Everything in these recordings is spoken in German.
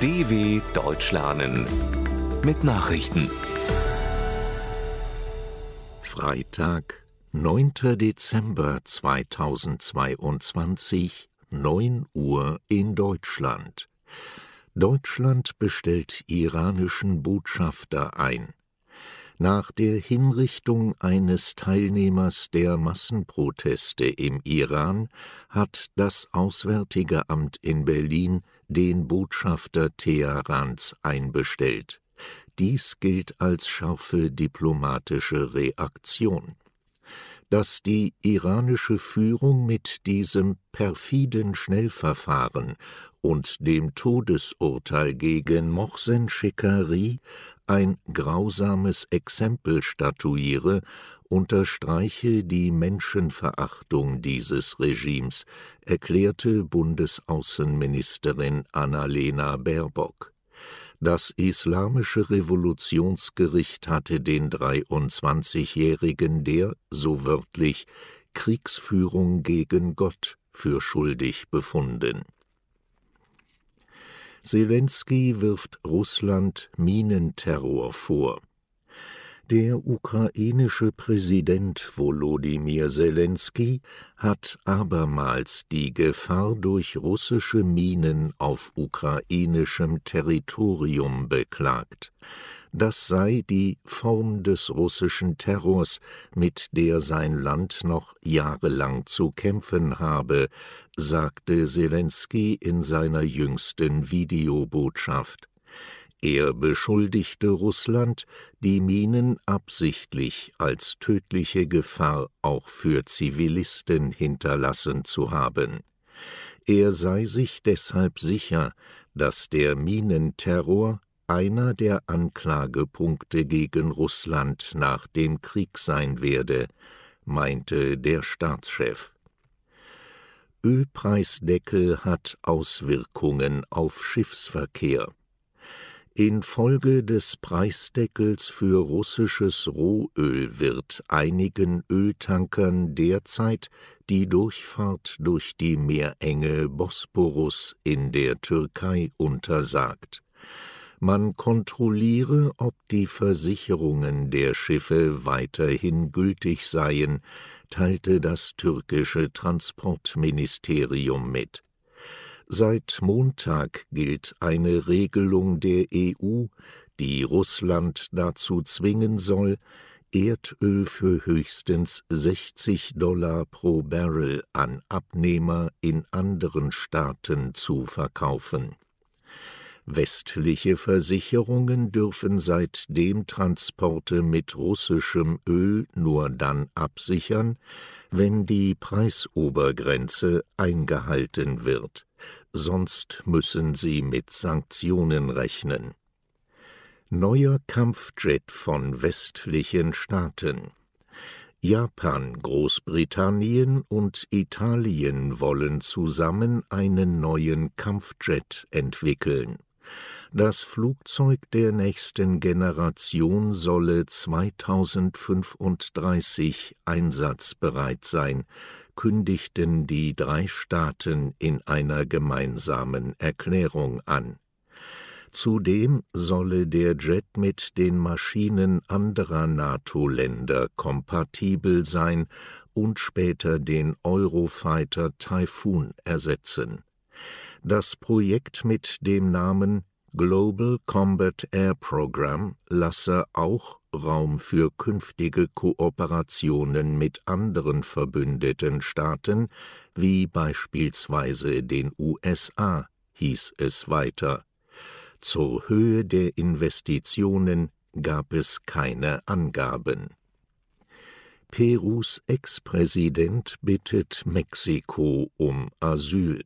DW Deutsch lernen mit Nachrichten. Freitag, 9. Dezember 2022, 9 Uhr in Deutschland. Deutschland bestellt iranischen Botschafter ein. Nach der Hinrichtung eines Teilnehmers der Massenproteste im Iran hat das Auswärtige Amt in Berlin den Botschafter Teherans einbestellt. Dies gilt als scharfe diplomatische Reaktion. Dass die iranische Führung mit diesem perfiden Schnellverfahren und dem Todesurteil gegen Mohsen Shekari ein grausames Exempel statuiere, unterstreiche die Menschenverachtung dieses Regimes, erklärte Bundesaußenministerin Annalena Baerbock. Das Islamische Revolutionsgericht hatte den 23-Jährigen der, so wörtlich, Kriegsführung gegen Gott für schuldig befunden Zelensky wirft Russland Minenterror vor. Der ukrainische Präsident Volodymyr Zelensky hat abermals die Gefahr durch russische Minen auf ukrainischem Territorium beklagt das sei die Form des russischen Terrors, mit der sein Land noch jahrelang zu kämpfen habe, sagte Zelensky in seiner jüngsten Videobotschaft. Er beschuldigte Russland, die Minen absichtlich als tödliche Gefahr auch für Zivilisten hinterlassen zu haben. Er sei sich deshalb sicher, dass der Minenterror einer der Anklagepunkte gegen Russland nach dem Krieg sein werde, meinte der Staatschef. Ölpreisdeckel hat Auswirkungen auf Schiffsverkehr. Infolge des Preisdeckels für russisches Rohöl wird einigen Öltankern derzeit die Durchfahrt durch die Meerenge Bosporus in der Türkei untersagt man kontrolliere, ob die Versicherungen der Schiffe weiterhin gültig seien, teilte das türkische Transportministerium mit. Seit Montag gilt eine Regelung der EU, die Russland dazu zwingen soll, Erdöl für höchstens 60 Dollar pro Barrel an Abnehmer in anderen Staaten zu verkaufen Westliche Versicherungen dürfen seitdem Transporte mit russischem Öl nur dann absichern, wenn die Preisobergrenze eingehalten wird, sonst müssen sie mit Sanktionen rechnen. Neuer Kampfjet von westlichen Staaten Japan, Großbritannien und Italien wollen zusammen einen neuen Kampfjet entwickeln. Das Flugzeug der nächsten Generation solle 2035 einsatzbereit sein, kündigten die drei Staaten in einer gemeinsamen Erklärung an. Zudem solle der Jet mit den Maschinen anderer NATO-Länder kompatibel sein und später den Eurofighter Typhoon ersetzen das Projekt mit dem Namen Global Combat Air Program lasse auch Raum für künftige Kooperationen mit anderen verbündeten Staaten, wie beispielsweise den USA, hieß es weiter. Zur Höhe der Investitionen gab es keine Angaben. Perus Ex-Präsident bittet Mexiko um Asyl.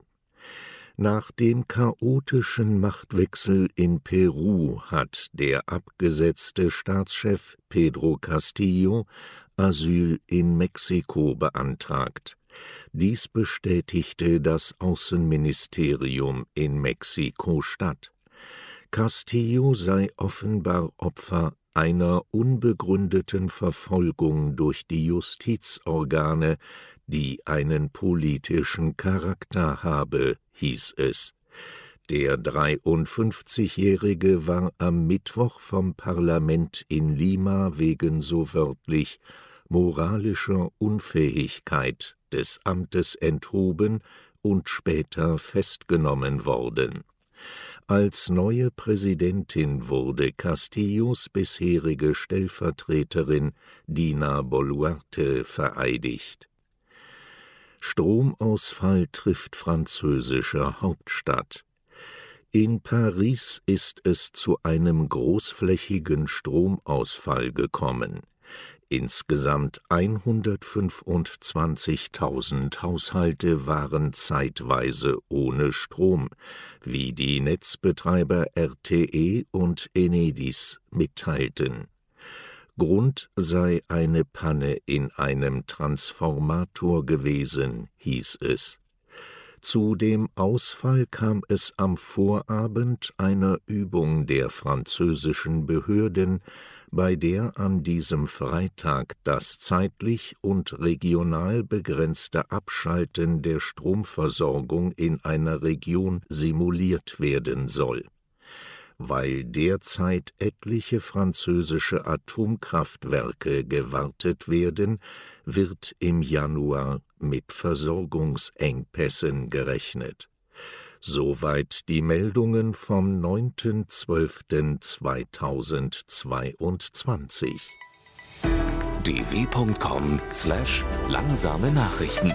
Nach dem chaotischen Machtwechsel in Peru hat der abgesetzte Staatschef Pedro Castillo Asyl in Mexiko beantragt. Dies bestätigte das Außenministerium in Mexiko-Stadt. Castillo sei offenbar Opfer einer unbegründeten Verfolgung durch die Justizorgane, die einen politischen Charakter habe, hieß es. Der 53-Jährige war am Mittwoch vom Parlament in Lima wegen so wörtlich moralischer Unfähigkeit des Amtes enthoben und später festgenommen worden. Als neue Präsidentin wurde Castillos bisherige Stellvertreterin Dina Boluarte vereidigt. Stromausfall trifft französische Hauptstadt. In Paris ist es zu einem großflächigen Stromausfall gekommen. Insgesamt 125.000 Haushalte waren zeitweise ohne Strom, wie die Netzbetreiber RTE und Enedis mitteilten. Grund sei eine Panne in einem Transformator gewesen, hieß es. Zu dem Ausfall kam es am Vorabend einer Übung der französischen Behörden, bei der an diesem Freitag das zeitlich und regional begrenzte Abschalten der Stromversorgung in einer Region simuliert werden soll. Weil derzeit etliche französische Atomkraftwerke gewartet werden, wird im Januar mit Versorgungsengpässen gerechnet Soweit die Meldungen vom 9.12.2022. dw.com/langsame Nachrichten